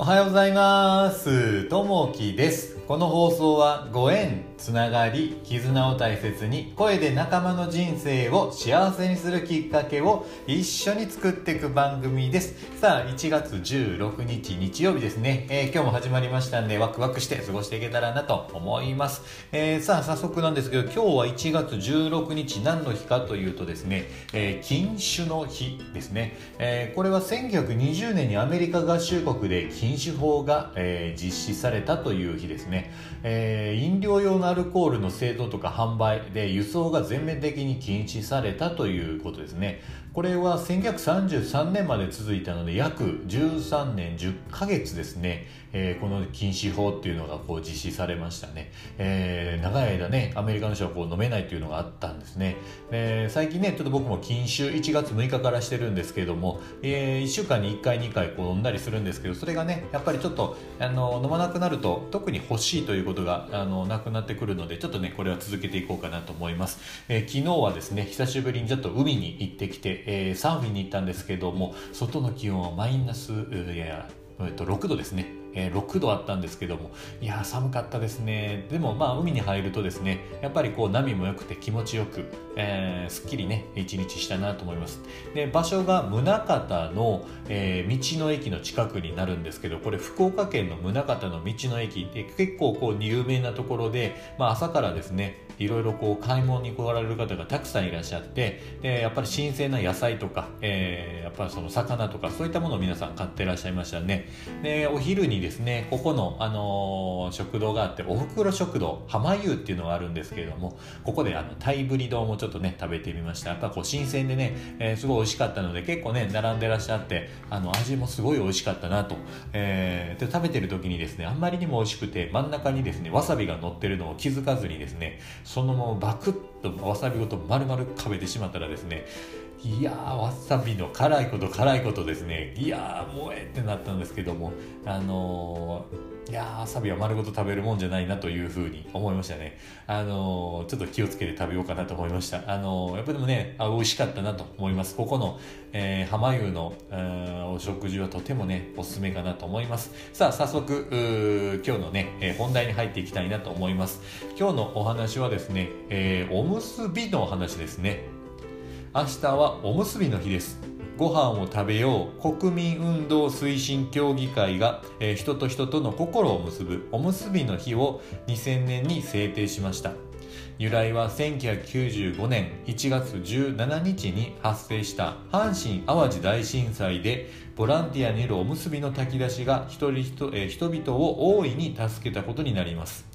おはようございます。ともきです。この放送はご縁、つながり、絆を大切に声で仲間の人生を幸せにするきっかけを一緒に作っていく番組です。さあ、1月16日日曜日ですね。えー今日も始まりましたんでワクワクして過ごしていけたらなと思います。えーさあ、早速なんですけど今日は1月16日何の日かというとですね、えー禁酒の日ですね。えーこれは1920年にアメリカ合衆国で禁酒法が、えー実施されたという日ですね。えー飲料用のアルコールの製造とか販売で輸送が全面的に禁止されたということですね。これは1933年まで続いたので約13年10ヶ月ですね、えーこの禁止法っていうのがこう実施されましたね、えー長い間ねアメリカの人はこう飲めないっていうのがあったんですね。で最近ねちょっと僕も禁酒1月6日からしてるんですけれども、え1週間に1回2回こう飲んだりするんですけどそれがねやっぱりちょっとあの飲まなくなると特に欲しいということがあのなくなってくるのでちょっとねこれは続けていこうかなと思います、えー昨日はですね久しぶりにちょっと海に行ってきて、えーサーフィンに行ったんですけども外の気温はマイナスいやえーと6度ですね。えー6度あったんですけども。いや寒かったですね。でもまあ海に入るとですねやっぱりこう波も良くて気持ちよく、えーすっきりね一日したなと思います。で場所が宗像の、えー道の駅の近くになるんですけどこれ福岡県の宗像の道の駅で結構こう有名なところで、まあ、朝からですねいろいろこう買い物に来られる方がたくさんいらっしゃってでやっぱり新鮮な野菜とか、えーやっぱりその魚とかそういったものを皆さん買ってらっしゃいましたね。でお昼にですねここの、あのー食堂があっておふくろ食堂浜湯っていうのがあるんですけれどもここであのタイブリ丼をちょっとね食べてみました。やっぱこう新鮮でね、えーすごい美味しかったので結構ね並んでらっしゃってあの味もすごい美味しかったなと、えーで食べてる時にですねあんまりにも美味しくて真ん中にですねわさびが乗ってるのを気づかずにですねそのままバクッとわさびごと丸々食べてしまったらですねいやーわさびの辛いこと辛いことですね。いやーもうえってなったんですけども。あのーいやーわさびは丸ごと食べるもんじゃないなというふうに思いましたね。あのーちょっと気をつけて食べようかなと思いました。あのーやっぱでもねあ美味しかったなと思います。ここの、えー浜湯の、えーお食事はとてもねおすすめかなと思います。さあ早速今日のね、え本題に入っていきたいなと思います。今日のお話はですね、えーおむすびのお話ですね。明日はおむすびの日です。ご飯を食べよう。国民運動推進協議会が、えー人と人との心を結ぶおむすびの日を2000年に制定しました。由来は1995年1月17日に発生した阪神・淡路大震災でボランティアによるおむすびの炊き出しが人々えー人々を大いに助けたことになります。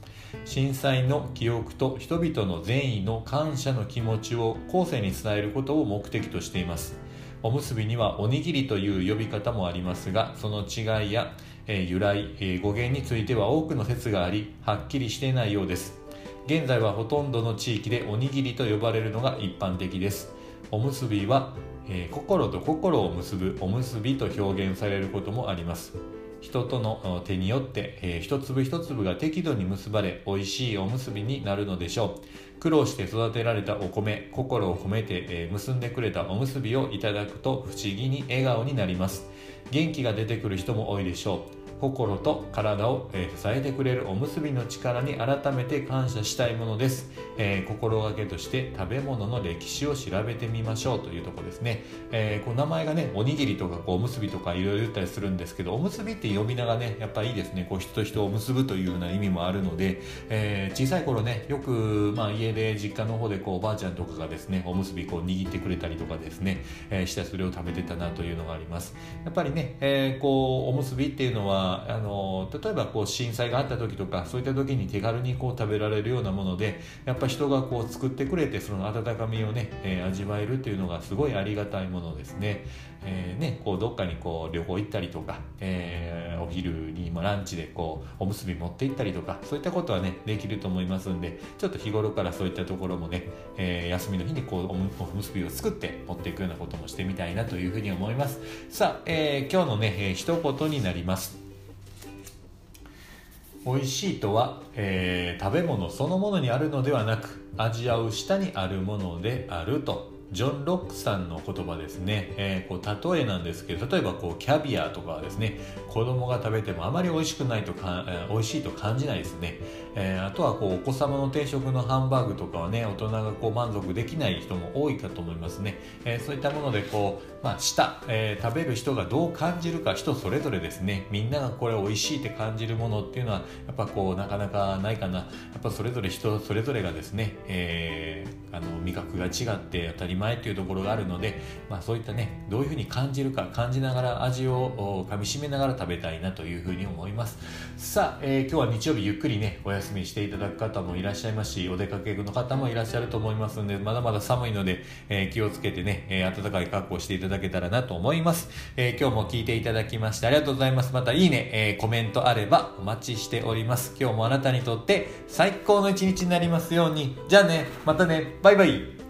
震災の記憶と人々の善意の感謝の気持ちを後世に伝えることを目的としています。おむすびにはおにぎりという呼び方もありますがその違いや、えー由来、えー語源については多くの説がありはっきりしていないようです。現在はほとんどの地域でおにぎりと呼ばれるのが一般的です。おむすびは、えー心と心を結ぶおむすびと表現されることもあります。人との手によって、えー一粒一粒が適度に結ばれ美味しいおむすびになるのでしょう。苦労して育てられたお米心を込めて、えー結んでくれたおむすびをいただくと不思議に笑顔になります。元気が出てくる人も多いでしょう。心と体を、えー支えてくれるおむすびの力に改めて感謝したいものです、えー心がけとして食べ物の歴史を調べてみましょうというところですね、えーこう名前がねおにぎりとかこうおむすびとかいろいろ言ったりするんですけどおむすびって呼び名がねやっぱりいいですね。こう人と人を結ぶというような意味もあるので、えー小さい頃ねよく、まあ、家で実家の方でこうおばあちゃんとかがですねおむすびこう握ってくれたりとかですね、えーしたそれを食べてたなというのがあります。やっぱりね、えーこうおむすびっていうのはあの例えばこう震災があった時とかそういった時に手軽にこう食べられるようなものでやっぱ人がこう作ってくれてその温かみをね、えー味わえるっていうのがすごいありがたいものですね,、えーねこうどっかにこう旅行行ったりとか、えーお昼にまあランチでこうおむすび持って行ったりとかそういったことはねできると思いますんでちょっと日頃からそういったところもね、えー休みの日にこうおむおむすびを作って持っていくようなこともしてみたいなというふうに思います。さあ、えー今日のね、えー一言になります。美味しいとは、えー食べ物そのものにあるのではなく味わう下にあるものであると。ジョン・ロックさんの言葉ですね、えー、こう例えなんですけど例えばこうキャビアとかはですね子供が食べてもあまり美味しくないとか、えー、美味しいと感じないですね、えー、あとはこうお子様の定食のハンバーグとかはね大人がこう満足できない人も多いかと思いますね、えそういったものでこう、まあ、舌、え食べる人がどう感じるか人それぞれですね。みんながこれ美味しいって感じるものっていうのはやっぱこうなかなかないかな。やっぱそれぞれ人それぞれがですね、えあの味覚が違って当たり前っていうところがあるので、まあ、そういったねどういうふうに感じるか感じながら味をかみしめながら食べたいなというふうに思います。さあ、えー、今日は日曜日ゆっくりねお休みしていただく方もいらっしゃいますしお出かけの方もいらっしゃると思いますのでまだまだ寒いので、えー、気をつけてね、えー、暖かい格好していただけたらなと思います、え今日も聞いていただきましてありがとうございます。またいいね、えコメントあればお待ちしております。今日もあなたにとって最高の一日になりますように。じゃあねまたねバイバイ。